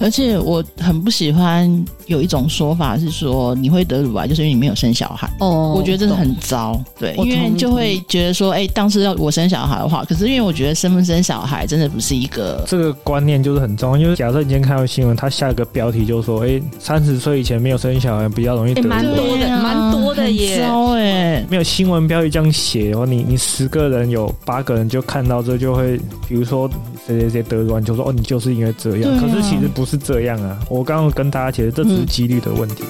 而且我很不喜欢有一种说法是说你会得乳癌，就是因为你没有生小孩。哦，我觉得这是很糟。对，因为就会觉得说，哎，当时要我生小孩的话，可是因为我觉得生不生小孩真的不是一个这个观念就是很重要。因为假设你今天看到新闻，他下一个标题就是说，哎，三十岁以前没有生小孩比较容易得乳癌。蛮多的，蛮多的耶。糟哎，没有新闻标题这样写哦，你你十个人有八个人就看到这就会，比如说谁谁谁得乳癌，就说哦，你就是因为这样。可是其实不是是这样啊。我刚刚跟大家解释，这只是几率的问题。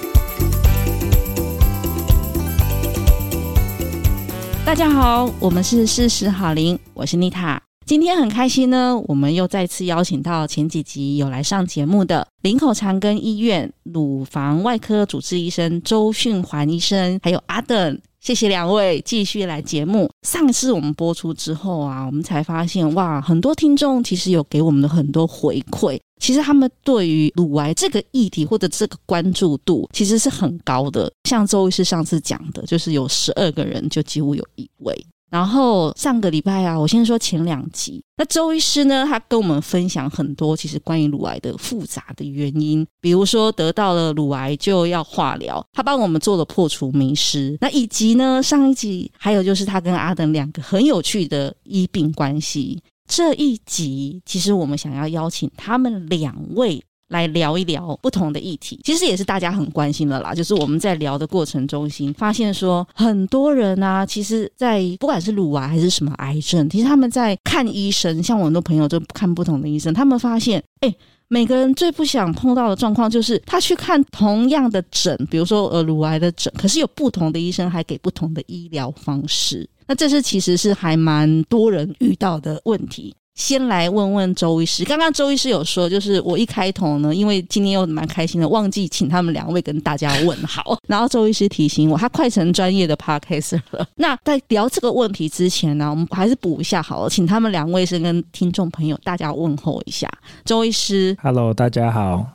大家好，我们是事实好灵，我是妮塔。今天很开心呢，我们又再次邀请到前几集有来上节目的林口长庚医院乳房外科主治医生周训环医生，还有阿等。谢谢两位继续来节目。上次我们播出之后啊，我们才发现哇，很多听众其实有给我们的很多回馈。其实他们对于乳癌这个议题或者这个关注度其实是很高的。像周医师上次讲的，就是有十二个人就几乎有一位。然后上个礼拜啊，我先说前两集。那周医师呢，他跟我们分享很多其实关于乳癌的复杂的原因，比如说得到了乳癌就要化疗，他帮我们做了破除迷思。那以及呢，上一集还有就是他跟阿等两个很有趣的医病关系。这一集其实我们想要邀请他们两位。来聊一聊不同的议题，其实也是大家很关心的啦。就是我们在聊的过程中心发现说，很多人啊，其实，在不管是乳癌还是什么癌症，其实他们在看医生，像我很多朋友就看不同的医生，他们发现，哎，每个人最不想碰到的状况就是他去看同样的诊，比如说呃乳癌的诊，可是有不同的医生还给不同的医疗方式，那这是其实是还蛮多人遇到的问题。先来问问周医师，刚刚周医师有说，就是我一开头呢，因为今天又蛮开心的，忘记请他们两位跟大家问好，然后周医师提醒我，他快成专业的 Podcaster 了。那在聊这个问题之前呢，我们还是补一下好了，请他们两位先跟听众朋友大家问候一下。周医师，Hello，大家好。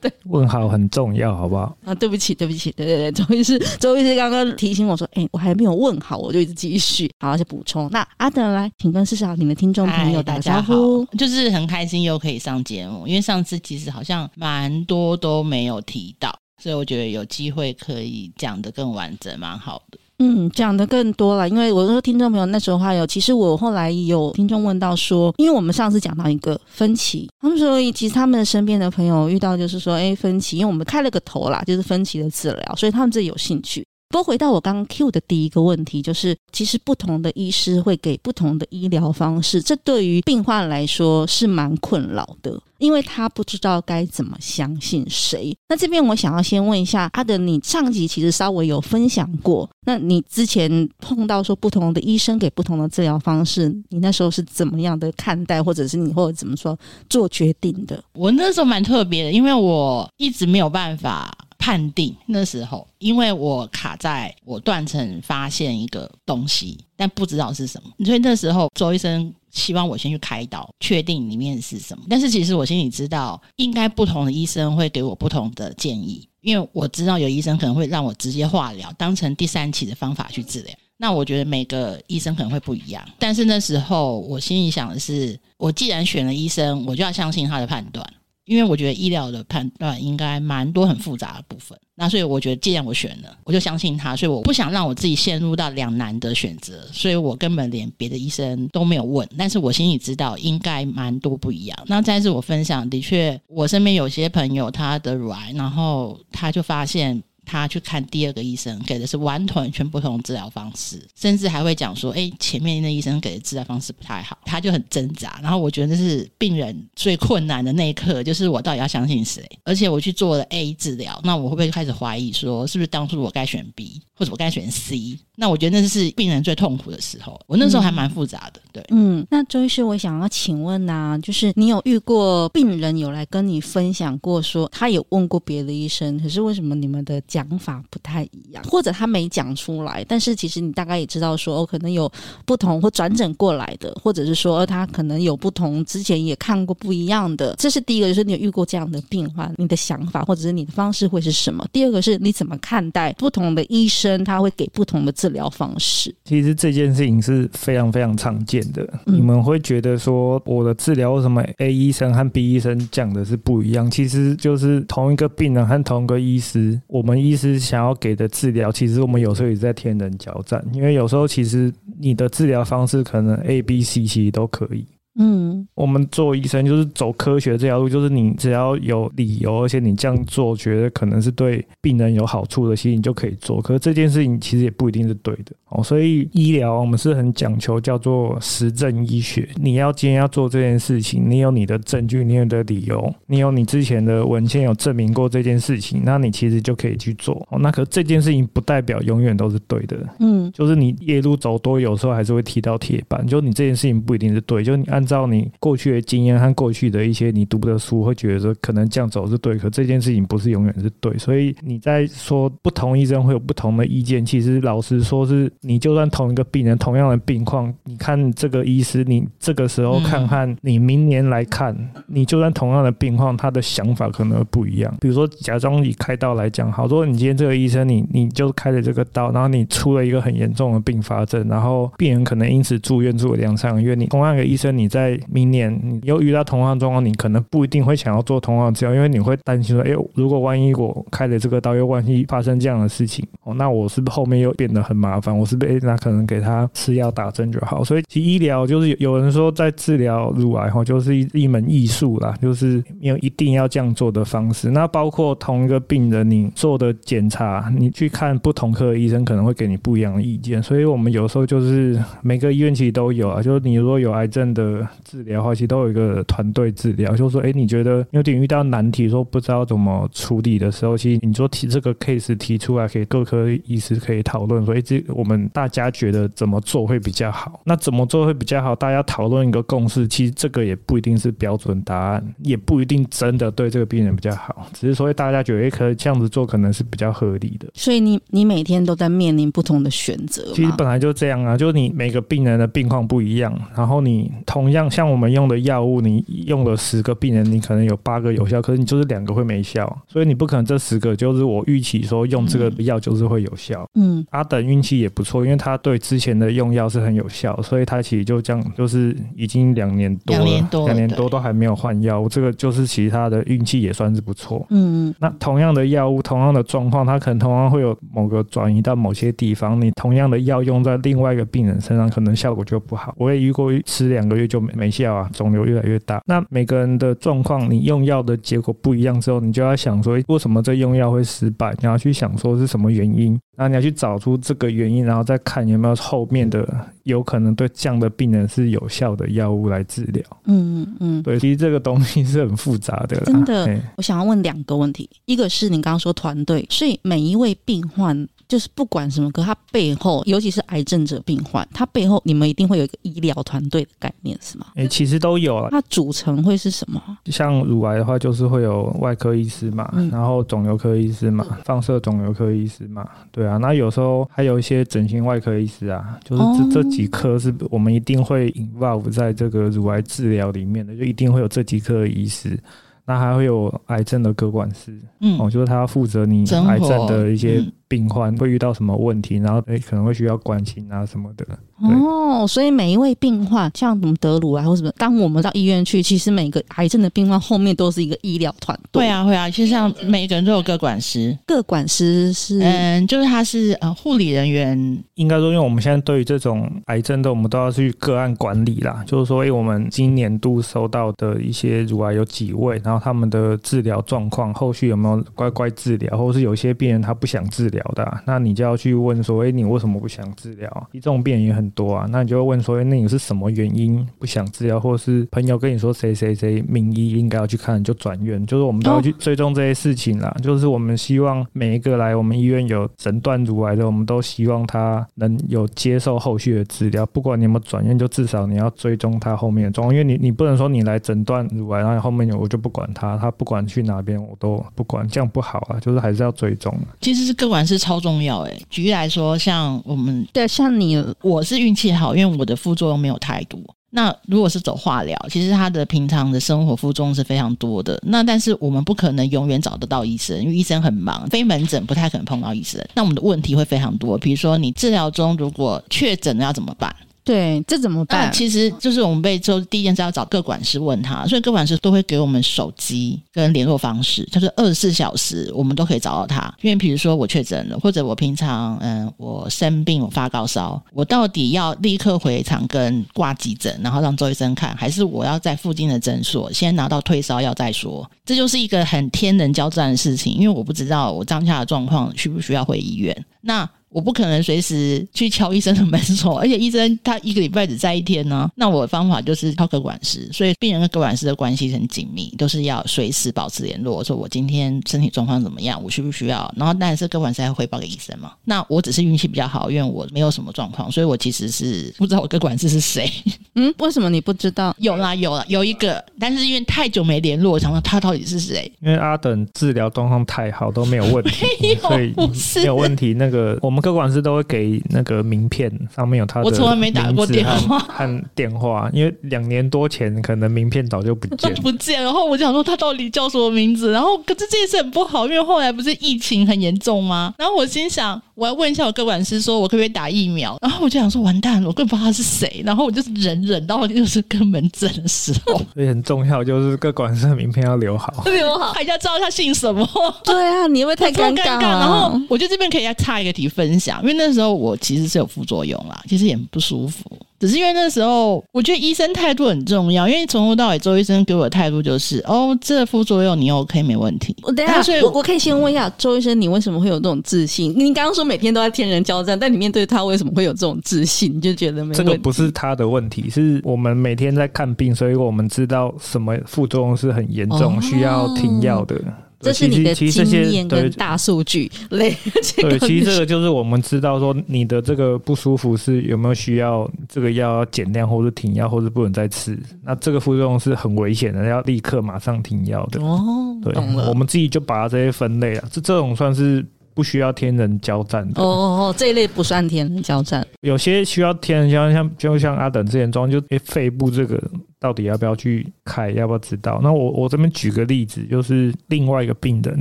对，问好很重要，好不好？啊，对不起，对不起，对对对，周医师，周医师刚刚提醒我说，哎，我还没有问好，我就一直继续，好，就补充。那阿德来，请跟事实好龄的听众朋友打招呼。就是很开心又可以上节目，因为上次其实好像蛮多都没有提到，所以我觉得有机会可以讲的更完整，蛮好的。嗯，讲的更多了，因为我说听众朋友那时候还有，其实我后来有听众问到说，因为我们上次讲到一个分歧，他们说其实他们的身边的朋友遇到就是说，哎，分歧，因为我们开了个头啦，就是分歧的治疗，所以他们自己有兴趣。不过回到我刚刚 Q 的第一个问题，就是其实不同的医师会给不同的医疗方式，这对于病患来说是蛮困扰的，因为他不知道该怎么相信谁。那这边我想要先问一下阿德，你上集其实稍微有分享过，那你之前碰到说不同的医生给不同的治疗方式，你那时候是怎么样的看待，或者是你或者怎么说做决定的？我那时候蛮特别的，因为我一直没有办法。判定那时候，因为我卡在我断层发现一个东西，但不知道是什么，所以那时候周医生希望我先去开刀，确定里面是什么。但是其实我心里知道，应该不同的医生会给我不同的建议，因为我知道有医生可能会让我直接化疗，当成第三期的方法去治疗。那我觉得每个医生可能会不一样，但是那时候我心里想的是，我既然选了医生，我就要相信他的判断。因为我觉得医疗的判断应该蛮多很复杂的部分，那所以我觉得既然我选了，我就相信他，所以我不想让我自己陷入到两难的选择，所以我根本连别的医生都没有问，但是我心里知道应该蛮多不一样。那再次我分享，的确我身边有些朋友他得乳癌，然后他就发现。他去看第二个医生，给的是完全全不同的治疗方式，甚至还会讲说：“哎，前面那医生给的治疗方式不太好。”他就很挣扎。然后我觉得那是病人最困难的那一刻，就是我到底要相信谁？而且我去做了 A 治疗，那我会不会开始怀疑说，是不是当初我该选 B，或者我该选 C？那我觉得那是病人最痛苦的时候。我那时候还蛮复杂的，对。嗯，那周医师，我想要请问呐、啊，就是你有遇过病人有来跟你分享过说，他有问过别的医生，可是为什么你们的家想法不太一样，或者他没讲出来，但是其实你大概也知道说，哦，可能有不同或转诊过来的，或者是说他可能有不同，之前也看过不一样的。这是第一个，就是你有遇过这样的病患，你的想法或者是你的方式会是什么？第二个是你怎么看待不同的医生，他会给不同的治疗方式？其实这件事情是非常非常常见的。嗯、你们会觉得说，我的治疗为什么 A 医生和 B 医生讲的是不一样？其实就是同一个病人和同一个医师，我们医师想要给的治疗，其实我们有时候也在天人交战。因为有时候其实你的治疗方式可能 A、B、C 其实都可以。嗯，我们做医生就是走科学这条路，就是你只要有理由，而且你这样做觉得可能是对病人有好处的，其实你就可以做。可是这件事情其实也不一定是对的哦。所以医疗我们是很讲求叫做实证医学。你要今天要做这件事情，你有你的证据，你有你的理由，你有你之前的文献有证明过这件事情，那你其实就可以去做哦。那可这件事情不代表永远都是对的，嗯，就是你夜路走多，有时候还是会踢到铁板。就你这件事情不一定是对，就你按。按照你过去的经验和过去的一些你读的书，会觉得说可能这样走是对，可这件事情不是永远是对。所以你在说不同医生会有不同的意见，其实老实说是你就算同一个病人、同样的病况，你看这个医师，你这个时候看看，你明年来看，你就算同样的病况，他的想法可能不一样。比如说，假装以开刀来讲，好多你今天这个医生，你你就开了这个刀，然后你出了一个很严重的并发症，然后病人可能因此住院住了两三个月，你同样一个医生，你。在明年，你又遇到同样状况，你可能不一定会想要做同样的治疗，因为你会担心说：“哎，如果万一我开了这个刀，又万一发生这样的事情，哦，那我是不是后面又变得很麻烦？我是不是那可能给他吃药打针就好？所以，其实医疗就是有人说，在治疗乳癌后，就是一一门艺术啦，就是没有一定要这样做的方式。那包括同一个病人，你做的检查，你去看不同科的医生，可能会给你不一样的意见。所以我们有时候就是每个医院其实都有啊，就是你如果有癌症的。治疗的话，其实都有一个团队治疗，就是说，哎，你觉得有点遇到难题，说不知道怎么处理的时候，其实你说提这个 case 提出来，给各科医师可以讨论，说，哎，这我们大家觉得怎么做会比较好？那怎么做会比较好？大家讨论一个共识，其实这个也不一定是标准答案，也不一定真的对这个病人比较好，只是说大家觉得，哎，可以这样子做可能是比较合理的。所以你你每天都在面临不同的选择。其实本来就这样啊，就是你每个病人的病况不一样，然后你同样。像我们用的药物，你用了十个病人，你可能有八个有效，可是你就是两个会没效，所以你不可能这十个就是我预期说用这个药就是会有效。嗯，阿等运气也不错，因为他对之前的用药是很有效，所以他其实就这样，就是已经两年多了，两年多，两年多都还没有换药，这个就是其他的运气也算是不错。嗯嗯，那同样的药物，同样的状况，它可能同样会有某个转移到某些地方，你同样的药用在另外一个病人身上，可能效果就不好。我也遇过吃两个月就没。没效啊，肿瘤越来越大。那每个人的状况，你用药的结果不一样之后，你就要想说，为什么这用药会失败？你要去想说是什么原因，然后你要去找出这个原因，然后再看有没有后面的有可能对这样的病人是有效的药物来治疗。嗯嗯，对，其实这个东西是很复杂的。真的，我想要问两个问题，一个是你刚刚说团队，所以每一位病患。就是不管什么，可他背后，尤其是癌症者病患，他背后你们一定会有一个医疗团队的概念，哎、欸，其实都有了。它组成会是什么？像乳癌的话，就是会有外科医师嘛，嗯、然后肿瘤科医师嘛，放射肿瘤科医师嘛，对啊。那有时候还有一些整形外科医师啊，就是这、哦、这几科是我们一定会 involve 在这个乳癌治疗里面的，就一定会有这几科医师。那还会有癌症的科管师，嗯，哦，就是他要负责你癌症的一些。病患会遇到什么问题，然后诶可能会需要关心啊什么的。哦，所以每一位病患，像什么德鲁啊或什么，当我们到医院去，其实每个癌症的病患后面都是一个医疗团队。会啊，会啊，其实像每个人都有个管师，个管师是嗯，就是他是呃护理人员。应该说，因为我们现在对于这种癌症的，我们都要去个案管理啦。就是说，诶我们今年度收到的一些乳癌有几位，然后他们的治疗状况，后续有没有乖乖治疗，或者是有些病人他不想治疗。疗的、啊，那你就要去问说，哎，你为什么不想治疗？这种病人也很多啊，那你就会问说，哎，那你是什么原因不想治疗？或是朋友跟你说谁谁谁名医应该要去看，就转院，就是我们都要去追踪这些事情啦。就是我们希望每一个来我们医院有诊断乳癌的，我们都希望他能有接受后续的治疗，不管你有没有转院，就至少你要追踪他后面的状况，因为你你不能说你来诊断乳癌，然后后面我就不管他，他不管去哪边我都不管，这样不好啊，就是还是要追踪。其实是个管师超重要哎，举例来说，像我们对像你，我是运气好，因为我的副作用没有太多。那如果是走化疗，其实他的平常的生活副作用是非常多的。那但是我们不可能永远找得到医生，因为医生很忙，非门诊不太可能碰到医生。那我们的问题会非常多，比如说你治疗中如果确诊了要怎么办？对，这怎么办？其实就是我们被就第一件事要找各管师问他，所以各管师都会给我们手机跟联络方式，就是二十四小时我们都可以找到他。因为比如说我确诊了，或者我平常嗯我生病我发高烧，我到底要立刻回长庚挂急诊，然后让周医生看，还是我要在附近的诊所先拿到退烧药再说？这就是一个很天人交战的事情，因为我不知道我当下的状况需不需要回医院。那我不可能随时去敲医生的门锁，而且医生他一个礼拜只在一天呢。那我的方法就是敲个管师，所以病人跟个管师的关系很紧密，都是要随时保持联络。说我今天身体状况怎么样，我需不需要？然后当然是个管师要汇报给医生嘛。那我只是运气比较好，因为我没有什么状况，所以我其实是不知道我个管师是谁。嗯，为什么你不知道？有啦，有啦，有一个，但是因为太久没联络，我想说他到底是谁？因为阿等治疗状况太好，都没有问题，所以没有问题。那个我们。个管师都会给那个名片，上面有他的。我从来没打过电话 和电话，因为两年多前可能名片早就不见 不见。然后我就想说他到底叫什么名字？然后可是这件事很不好，因为后来不是疫情很严重吗？然后我心想我要问一下我各管师，说我可不可以打疫苗？然后我就想说完蛋了，我根本不知道他是谁。然后我就是忍忍到就是跟门诊的时候，所以很重要就是各管师的名片要留好，留好，还要知道他姓什么。对啊，你会太尴尬。然后我觉得这边可以再插一个题分享，因为那时候我其实是有副作用啦，其实也很不舒服。只是因为那时候我觉得医生态度很重要，因为从头到尾周医生给我的态度就是，哦，这副作用你 OK 没问题。我等一下，所以我，我可以先问一下周医生，你为什么会有这种自信？你刚刚说每天都在天人交战，但你面对他为什么会有这种自信？你就觉得没问题？这个不是他的问题，是我们每天在看病，所以我们知道什么副作用是很严重，哦、需要停药的。这是你的经验跟大数据累积。对，其实这个就是我们知道说你的这个不舒服是有没有需要这个药要减量，或者停药，或者不能再吃。那这个副作用是很危险的，要立刻马上停药的。哦，对。我们自己就把它这些分类啊，这这种算是不需要天人交战的。哦哦哦，这一类不算天人交战。有些需要天人交战，像就像阿等之前装，就诶肺部这个。到底要不要去开？要不要知道？那我我这边举个例子，就是另外一个病人，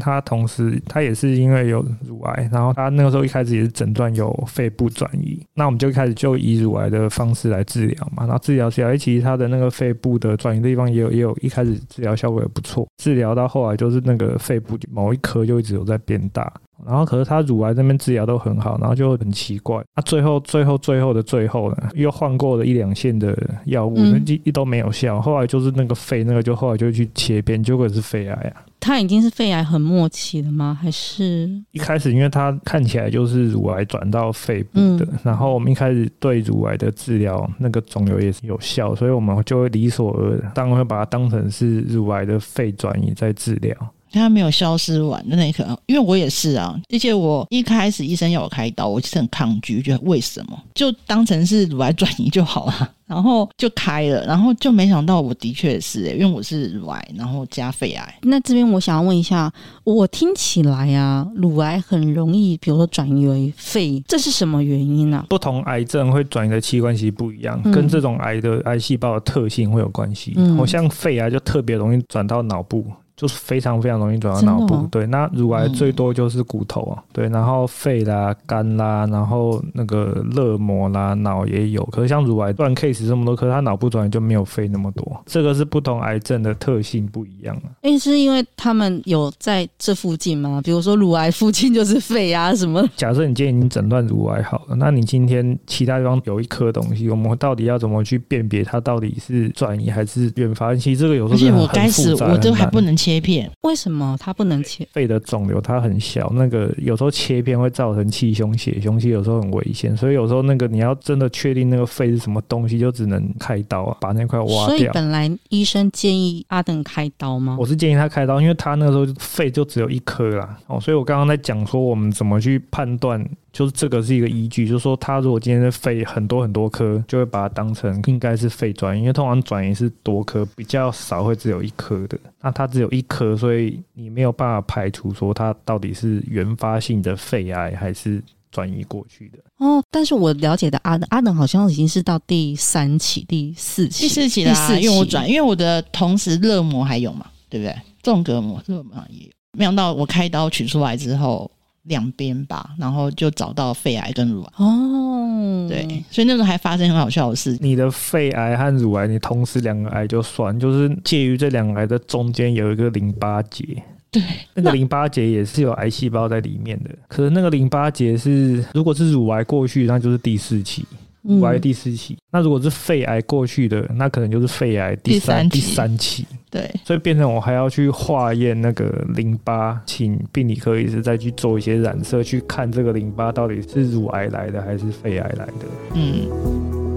他同时他也是因为有乳癌，然后他那个时候一开始也是诊断有肺部转移，那我们就一开始就以乳癌的方式来治疗嘛。然后治疗起来，其实他的那个肺部的转移的地方也有也有一开始治疗效果也不错，治疗到后来就是那个肺部某一颗就一直有在变大。然后，可是他乳癌那边治疗都很好，然后就很奇怪。他最后、最后、最后的最后呢，又换过了一两线的药物，一一都没有效。后来就是那个肺，那个就后来就去切片，结果是肺癌啊。他已经是肺癌很末期了吗？还是一开始，因为他看起来就是乳癌转到肺部的，嗯、然后我们一开始对乳癌的治疗，那个肿瘤也是有效，所以我们就会理所而然，当然会把它当成是乳癌的肺转移在治疗。它没有消失完的那一刻，因为我也是啊，而且我一开始医生要我开刀，我其实很抗拒，觉得为什么就当成是乳癌转移就好了，然后就开了，然后就没想到我的确是、欸，因为我是乳癌，然后加肺癌。那这边我想要问一下，我听起来啊，乳癌很容易，比如说转移为肺，这是什么原因呢、啊？不同癌症会转移的器官其实不一样，跟这种癌的癌细胞的特性会有关系。嗯，我像肺癌就特别容易转到脑部。就是非常非常容易转到脑部，对。那乳癌最多就是骨头啊，对。然后肺啦、肝啦，然后那个热膜啦、脑也有。可是像乳癌断 case 这么多，可是它脑部转移就没有肺那么多。这个是不同癌症的特性不一样啊。诶，是因为他们有在这附近吗？比如说乳癌附近就是肺啊 什么？假设你今天已经诊断乳癌好了，那你今天其他地方有一颗东西，我们到底要怎么去辨别它到底是转移还是原发？其实这个有时候而且我该死，我都还不能切。切片。为什么它不能切？肺的肿瘤它很小，那个有时候切片会造成气胸血胸，其实有时候很危险。所以有时候那个你要真的确定那个肺是什么东西，就只能开刀啊，把那块挖掉。所以本来医生建议阿登开刀吗？我是建议他开刀，因为他那个时候肺就只有一颗啦。哦，所以我刚刚在讲说我们怎么去判断。就是这个是一个依据，就是说他如果今天的肺很多很多颗，就会把它当成应该是肺转移，因为通常转移是多颗，比较少会只有一颗的。那它只有一颗，所以你没有办法排除说它到底是原发性的肺癌还是转移过去的。哦，但是我了解的阿阿等好像已经是到第三期、第四期、第四期啦，因为我转，因为我的同时肋膜还有嘛，对不对？纵隔膜、肋膜也有。没想到我开刀取出来之后。两边吧，然后就找到肺癌跟乳癌哦，对，所以那时候还发生很好笑的事。你的肺癌和乳癌，你同时两个癌就算，就是介于这两个癌的中间有一个淋巴结，对，那个淋巴结也是有癌细胞在里面的。可是那个淋巴结是，如果是乳癌过去，那就是第四期。乳癌第四期，那如果是肺癌过去的，那可能就是肺癌第三第三期。对，所以变成我还要去化验那个淋巴，请病理科医师再去做一些染色，去看这个淋巴到底是乳癌来的还是肺癌来的。嗯。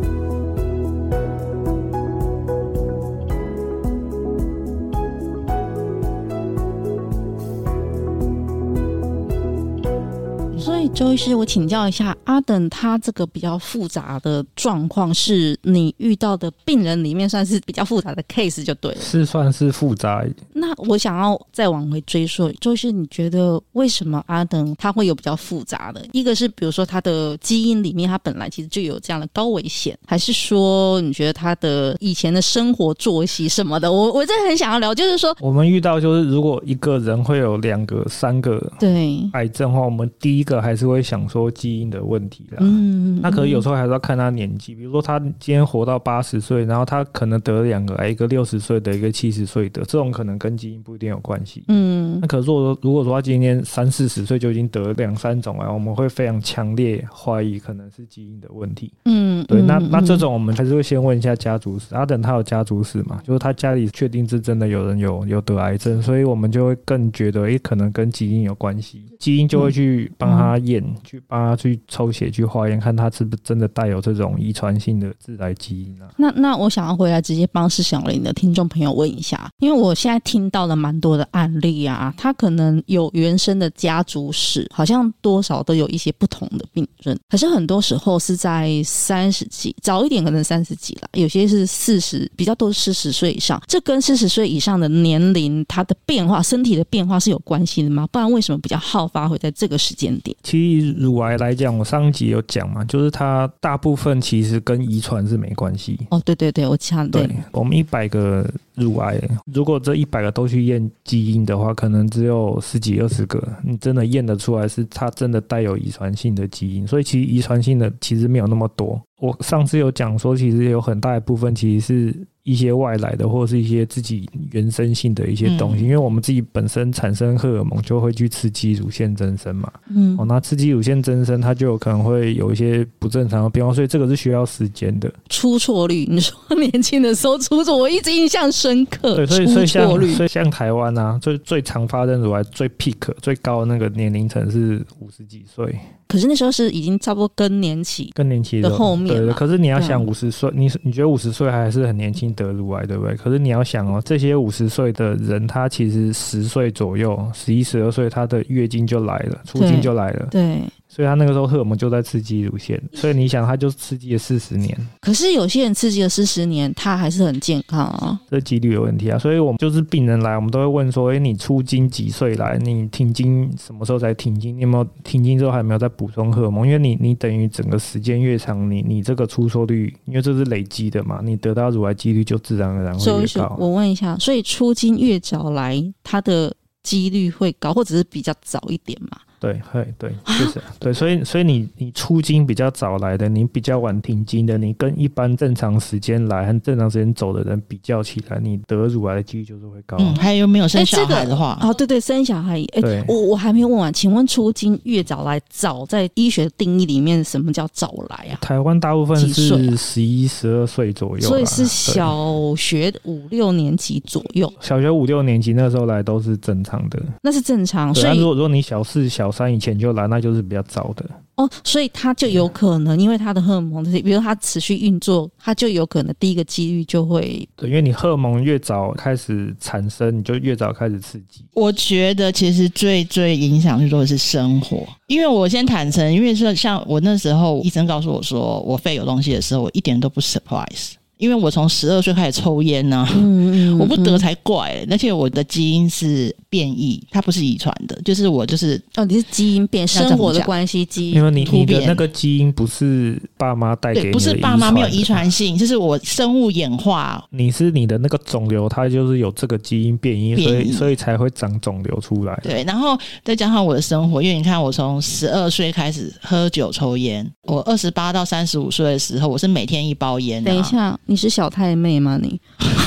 周医师，我请教一下，阿等他这个比较复杂的状况，是你遇到的病人里面算是比较复杂的 case 就对了，是算是复杂。那我想要再往回追溯，周医师，你觉得为什么阿等他会有比较复杂的？一个是比如说他的基因里面，他本来其实就有这样的高危险，还是说你觉得他的以前的生活作息什么的？我我真的很想要聊，就是说我们遇到就是如果一个人会有两个、三个对癌症的话，我们第一个还是。是会想说基因的问题啦，嗯，那可能有时候还是要看他年纪，比如说他今天活到八十岁，然后他可能得了两个癌，一个六十岁的，一个七十岁的，这种可能跟基因不一定有关系，嗯，那可是如果说如果说他今天三四十岁就已经得了两三种癌，我们会非常强烈怀疑可能是基因的问题，嗯，对，那那这种我们还是会先问一下家族史，阿等他有家族史嘛，就是他家里确定是真的有人有有得癌症，所以我们就会更觉得，诶，可能跟基因有关系，基因就会去帮他。验去帮他去抽血去化验，看他是不是真的带有这种遗传性的致癌基因啊？那那我想要回来直接帮视小林的听众朋友问一下，因为我现在听到了蛮多的案例啊，他可能有原生的家族史，好像多少都有一些不同的病症，可是很多时候是在三十几，早一点可能三十几了，有些是四十，比较多四十岁以上，这跟四十岁以上的年龄，它的变化、身体的变化是有关系的吗？不然为什么比较好发会在这个时间点？以乳癌来讲，我上一集有讲嘛，就是它大部分其实跟遗传是没关系。哦，对对对，我讲对，对。我们一百个乳癌，如果这一百个都去验基因的话，可能只有十几二十个，你真的验得出来是它真的带有遗传性的基因。所以其实遗传性的其实没有那么多。我上次有讲说，其实有很大一部分其实是。一些外来的，或者是一些自己原生性的一些东西，嗯、因为我们自己本身产生荷尔蒙，就会去刺激乳腺增生嘛。嗯，哦，那刺激乳腺增生，它就有可能会有一些不正常的变化，所以这个是需要时间的。出错率，你说年轻的时候出错，我一直印象深刻。对，所以所以像所以像台湾啊，最最常发生乳癌最 peak 最高的那个年龄层是五十几岁。可是那时候是已经差不多更年期，更年期的后面。对，可是你要想五十岁，你你觉得五十岁还是很年轻得乳癌，对不对？可是你要想哦，这些五十岁的人，他其实十岁左右，十一、十二岁，他的月经就来了，初经就来了。对。对所以他那个时候荷尔蒙就在刺激乳腺，所以你想，他就刺激了四十年。可是有些人刺激了四十年，他还是很健康啊。这几率有问题啊，所以我们就是病人来，我们都会问说：哎，你出经几岁来？你停经什么时候才停经？你有没有停经之后还有没有再补充荷尔蒙？因为你你等于整个时间越长，你你这个出错率，因为这是累积的嘛，你得到乳癌几率就自然而然会越高。我问一下，所以出经越早来，它的几率会高，或者是比较早一点嘛？对，会，对，就是、啊、对，所以，所以你你出经比较早来的，你比较晚停经的，你跟一般正常时间来和正常时间走的人比较起来，你得乳癌的几率就是会高。嗯，还有没有生小孩的话？哦，对对，生小孩。哎、欸，我我还没有问完，请问出经越早来，早在医学定义里面，什么叫早来啊？台湾大部分是十一、十二岁左右，所以是小学五六年级左右。小学五六年级那时候来都是正常的，那是正常。所以如果如果你小四、小三以前就来，那就是比较早的。哦，所以他就有可能，因为他的荷尔蒙，比如他持续运作，他就有可能第一个几率就会。对，因为你荷尔蒙越早开始产生，你就越早开始刺激。我觉得其实最最影响最多的是生活，因为我先坦诚，因为说像我那时候医生告诉我说我肺有东西的时候，我一点都不 surprise。因为我从十二岁开始抽烟呢、啊，嗯嗯嗯、我不得才怪、欸。而且我的基因是变异，它不是遗传的，就是我就是哦，你是基因变，生活的关系基因，因为你你的那个基因不是爸妈带给你的，不是爸妈没有遗传性，就是我生物演化。你是你的那个肿瘤，它就是有这个基因变异，所以所以才会长肿瘤出来。对，然后再加上我的生活，因为你看我从十二岁开始喝酒抽烟，我二十八到三十五岁的时候，我是每天一包烟、啊。等一下。你是小太妹吗？你，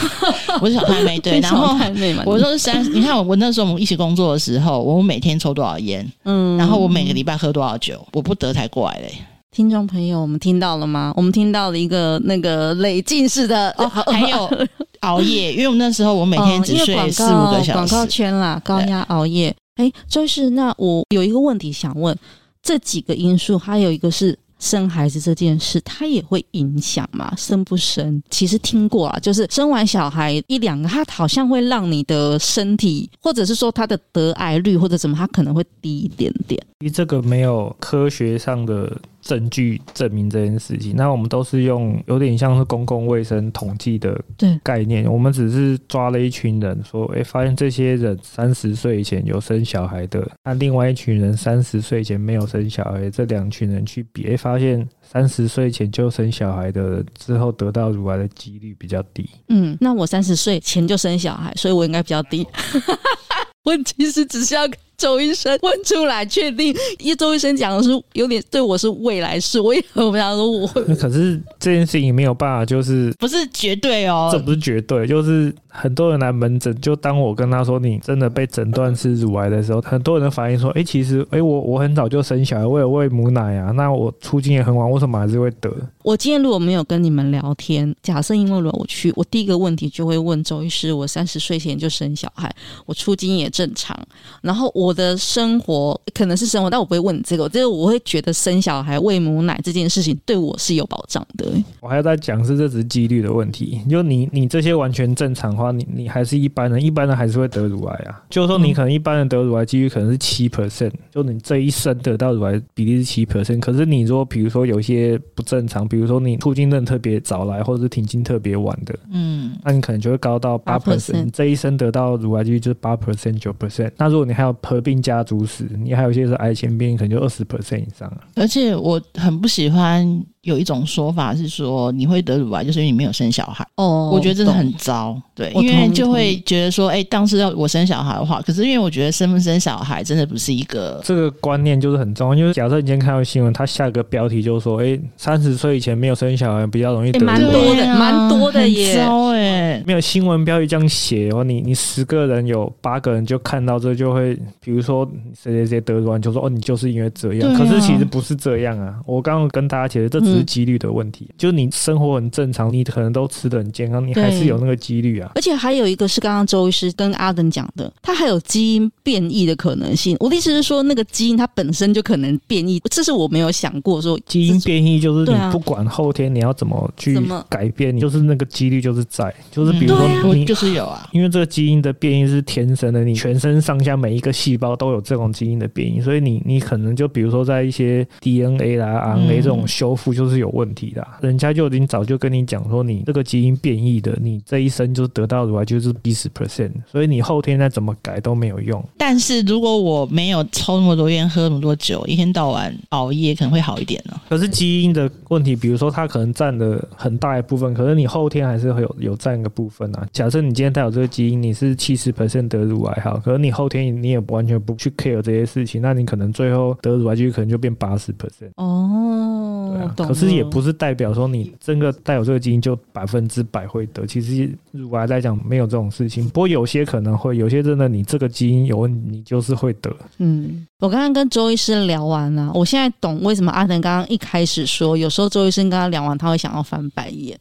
我是小太妹，对，然后我说是三，你看我我那时候我们一起工作的时候，我每天抽多少烟，嗯，然后我每个礼拜喝多少酒，我不得才怪嘞。听众朋友，我们听到了吗？我们听到了一个那个累进式的哦，还有 熬夜，因为我们那时候我每天只睡四五个小时，广告圈啦，高压熬夜。哎，就是那我有一个问题想问，这几个因素还有一个是。生孩子这件事，它也会影响嘛？生不生？其实听过啊，就是生完小孩一两个，它好像会让你的身体，或者是说它的得癌率或者怎么，它可能会低一点点。你这个没有科学上的。证据证明这件事情，那我们都是用有点像是公共卫生统计的概念，我们只是抓了一群人，说，哎，发现这些人三十岁以前有生小孩的，那另外一群人三十岁以前没有生小孩，这两群人去比，哎，发现三十岁前就生小孩的之后得到乳癌的几率比较低。嗯，那我三十岁前就生小孩，所以我应该比较低。问题是只是要。周医生问出来确定，因为周医生讲的是有点对我是未来式，我也我不想说我会。可是这件事情没有办法，就是不是绝对哦，这不是绝对，就是很多人来门诊，就当我跟他说你真的被诊断是乳癌的时候，很多人的反应说，哎、其实哎、我我很早就生小孩，我有喂母奶啊，那我出经也很晚，为什么还是会得？我今天如果没有跟你们聊天，假设因为我去，我第一个问题就会问周医师，我三十岁前就生小孩，我出经也正常，然后我。的生活可能是生活，但我不会问你这个。这个我会觉得生小孩喂母奶这件事情对我是有保障的。我还要再讲是这只是几率的问题。就你你这些完全正常的话，你你还是一般人，一般人还是会得乳癌啊。就是说你可能一般人得乳癌几率可能是七 percent，就你这一生得到乳癌比例是七 percent。可是你说比如说有些不正常，比如说你初经认特别早来，或者是停经特别晚的，嗯，那你可能就会高到八 percent。这一生得到乳癌几率就是八 percent 九 percent。那如果你还有合并家族史，你还有一些是癌前病，可能就二十 percent 以上啊。而且我很不喜欢。有一种说法是说，你会得乳癌，就是因为你没有生小孩。哦，我觉得真的很糟，对，因为就会觉得说，哎，当时要我生小孩的话，可是因为我觉得生不生小孩真的不是一个这个观念就是很重要。因为假设你今天看到新闻，他下一个标题就说，哎，三十岁以前没有生小孩比较容易得乳癌，蛮多的，蛮多的耶。糟哎，没有新闻标题这样写哦，你你十个人有八个人就看到这就会，比如说谁谁谁得乳癌，就说哦，你就是因为这样。可是其实不是这样啊。我刚刚跟大家解释，这只是几率的问题，就是你生活很正常，你可能都吃的很健康，你还是有那个几率啊。而且还有一个是刚刚周医师跟阿登讲的，他还有基因变异的可能性。我的意思是说，那个基因它本身就可能变异，这是我没有想过说基因变异就是你不管后天你要怎么去改变，你就是那个几率就是在，就是比如说你就是有啊，因为这个基因的变异是天生的，你全身上下每一个细胞都有这种基因的变异，所以你你可能就比如说在一些 DNA 啦、RNA 这种修复就。就是有问题的、啊，人家就已经早就跟你讲说，你这个基因变异的，你这一生就得到乳癌就是七十 percent，所以你后天再怎么改都没有用。但是如果我没有抽那么多烟，喝那么多酒，一天到晚熬夜，可能会好一点呢、啊。可是基因的问题，比如说它可能占了很大一部分，可是你后天还是会有有占一个部分啊。假设你今天带有这个基因，你是七十 percent 得乳癌哈，可是你后天你也完全不去 care 这些事情，那你可能最后得乳癌就可能就变八十 percent 哦。对啊，可是也不是代表说你真的带有这个基因就百分之百会得。其实乳癌来讲没有这种事情，不过有些可能会，有些真的你这个基因有问题，你就是会得。嗯，我刚刚跟周医师聊完了，我现在懂为什么阿腾刚刚一开始说，有时候周医生跟他聊完，他会想要翻白眼，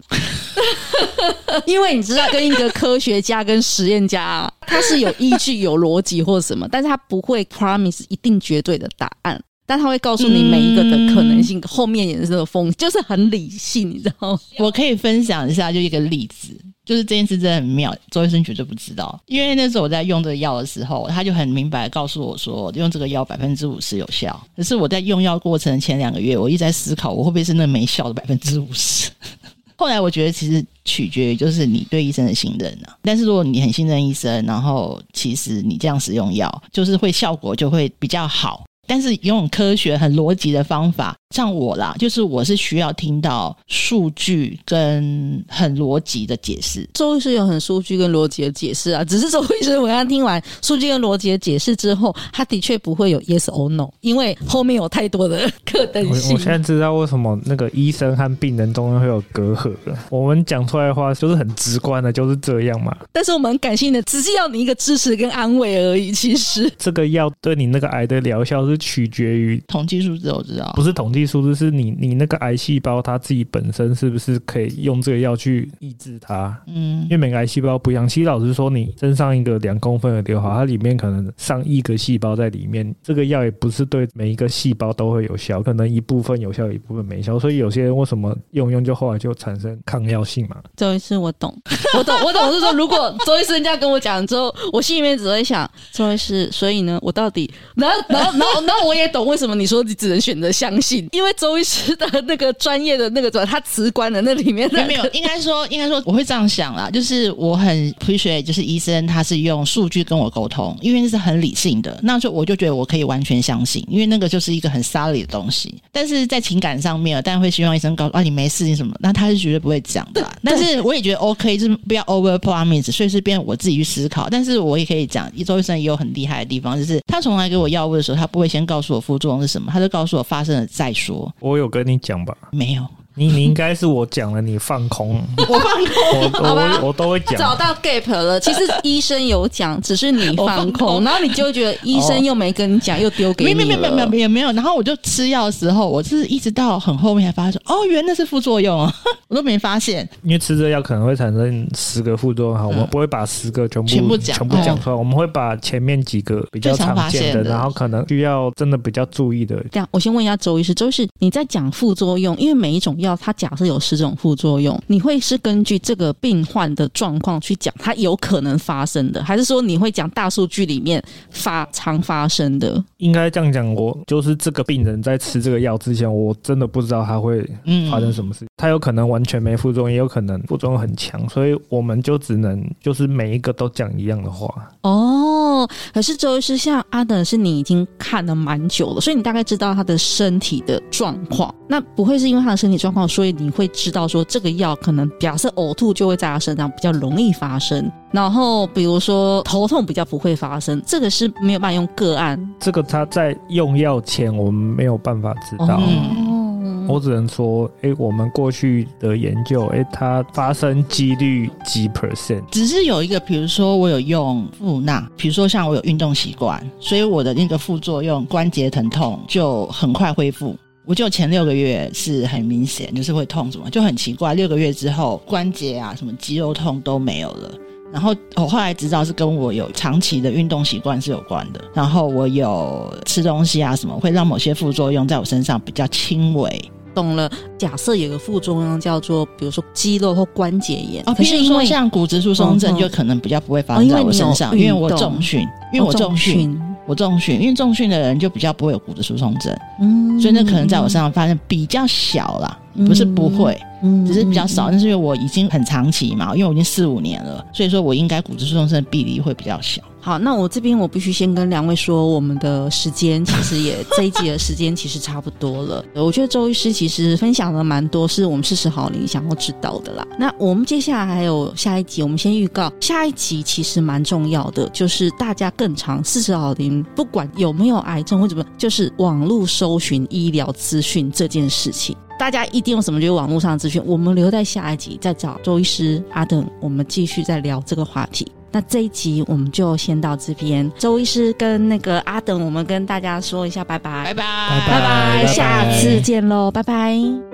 因为你知道，跟一个科学家跟实验家，他是有依据、有逻辑或什么，但是他不会 promise 一定绝对的答案。但他会告诉你每一个的可能性，嗯、后面也是这个风，就是很理性，你知道吗？我可以分享一下，就一个例子，就是这件事真的很妙，周医生绝对不知道，因为那时候我在用这个药的时候，他就很明白告诉我说，用这个药百分之五十有效。可是我在用药过程前两个月，我一直在思考，我会不会是那没效的百分之五十？后来我觉得其实取决于就是你对医生的信任啊。但是如果你很信任医生，然后其实你这样使用药，就是会效果就会比较好。但是用科学、很逻辑的方法。像我啦，就是我是需要听到数据跟很逻辑的解释。周医师有很数据跟逻辑的解释啊，只是周医师我刚刚听完数据跟逻辑的解释之后，他的确不会有 yes or no，因为后面有太多的可能性。我现在知道为什么那个医生和病人中间会有隔阂了。我们讲出来的话就是很直观的，就是这样嘛。但是我们很感性的，只是要你一个支持跟安慰而已。其实这个药对你那个癌的疗效是取决于统计数字，我知道，不是统计。数字是你你那个癌细胞它自己本身是不是可以用这个药去抑制它？嗯，因为每个癌细胞不一样。其实老实说，你身上一个两公分的瘤好，它里面可能上亿个细胞在里面，这个药也不是对每一个细胞都会有效，可能一部分有效，一部分没效。所以有些人为什么用用就后来就产生抗药性嘛？周医师，我懂，我懂，我懂。我是说，如果周医师这样跟我讲之后，我心里面只会想，周医师，所以呢，我到底，然后，然后，然后，然后我也懂为什么你说你只能选择相信。因为周医师的那个专业的那个什么，他辞官的那里面、那、没有，应该说应该说我会这样想啦，就是我很 appreciate，就是医生他是用数据跟我沟通，因为那是很理性的，那就我就觉得我可以完全相信，因为那个就是一个很 solid 的东西。但是在情感上面，当然会希望医生告诉啊你没事情什么，那他是绝对不会讲的。但是我也觉得 OK，就是不要 over promise，所以是变我自己去思考。但是我也可以讲，周医生也有很厉害的地方，就是他从来给我药物的时候，他不会先告诉我副作用是什么，他就告诉我发生了再说。我有跟你讲吧？没有。你你应该是我讲了，你放空，我放空，我好吧，我都会讲。找到 gap 了，其实医生有讲，只是你放空，然后你就会觉得医生又没跟你讲，又丢给你。没有没有没有没有没有没有。然后我就吃药的时候，我是一直到很后面才发现，哦，原来是副作用啊，我都没发现。因为吃这药可能会产生十个副作用哈，我们不会把十个全部全部讲全部讲出来，我们会把前面几个比较常见的，然后可能需要真的比较注意的。这样，我先问一下周医师，周医师你在讲副作用，因为每一种药它假设有。是这种副作用，你会是根据这个病患的状况去讲它有可能发生的，还是说你会讲大数据里面发常发生的？应该这样讲，我就是这个病人在吃这个药之前，我真的不知道他会发生什么事。他有可能完全没副作用，也有可能副作用很强，所以我们就只能就是每一个都讲一样的话。哦，可是周医师，像阿等是你已经看了蛮久了，所以你大概知道他的身体的状况。那不会是因为他的身体状况，所以你会知道说这个药可能假设呕吐就会在他身上比较容易发生，然后比如说头痛比较不会发生，这个是没有办法用个案。这个他在用药前我们没有办法知道，哦、我只能说，哎，我们过去的研究，哎，它发生几率几 percent，只是有一个，比如说我有用富纳，比如说像我有运动习惯，所以我的那个副作用关节疼痛就很快恢复。我就前六个月是很明显，就是会痛什么，就很奇怪。六个月之后，关节啊什么肌肉痛都没有了。然后我后来知道是跟我有长期的运动习惯是有关的。然后我有吃东西啊什么，会让某些副作用在我身上比较轻微。懂了。假设有个副作用叫做，比如说肌肉或关节炎。哦，可是因为像骨质疏松症，就可能比较不会发生在我身上，因为我重训，因为我重训。我重训，因为重训的人就比较不会有骨质疏松症，嗯，所以那可能在我身上发生比较小啦。不是不会，嗯，只是比较少。但是因为我已经很长期嘛，因为我已经四五年了，所以说我应该骨质疏松症的比例会比较小。好，那我这边我必须先跟两位说，我们的时间其实也这一集的时间其实差不多了。我觉得周医师其实分享了蛮多，是我们事实好龄想要知道的啦。那我们接下来还有下一集，我们先预告下一集其实蛮重要的，就是大家更常事实好龄，不管有没有癌症或怎么，就是网络搜寻医疗资讯这件事情，大家一定有什么就是网络上的资讯，我们留在下一集再找周医师阿等，我们继续再聊这个话题。那这一集我们就先到这边，周医师跟那个阿等，我们跟大家说一下拜拜，拜拜，拜拜。拜，下次见喽，拜拜。